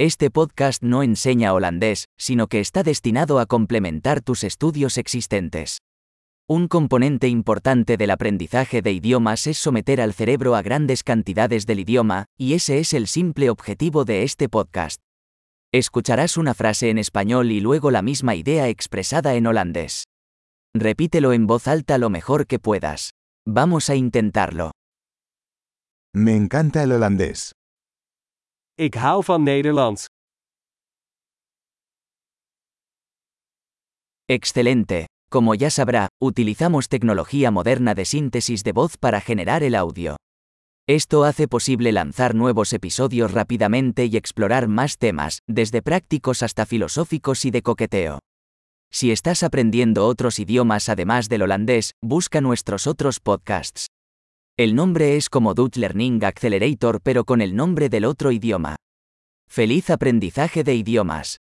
Este podcast no enseña holandés, sino que está destinado a complementar tus estudios existentes. Un componente importante del aprendizaje de idiomas es someter al cerebro a grandes cantidades del idioma, y ese es el simple objetivo de este podcast. Escucharás una frase en español y luego la misma idea expresada en holandés. Repítelo en voz alta lo mejor que puedas. Vamos a intentarlo. Me encanta el holandés. Ik hou van Nederlands. Excelente. Como ya sabrá, utilizamos tecnología moderna de síntesis de voz para generar el audio. Esto hace posible lanzar nuevos episodios rápidamente y explorar más temas, desde prácticos hasta filosóficos y de coqueteo. Si estás aprendiendo otros idiomas además del holandés, busca nuestros otros podcasts. El nombre es como Dutch Learning Accelerator pero con el nombre del otro idioma. ¡Feliz aprendizaje de idiomas!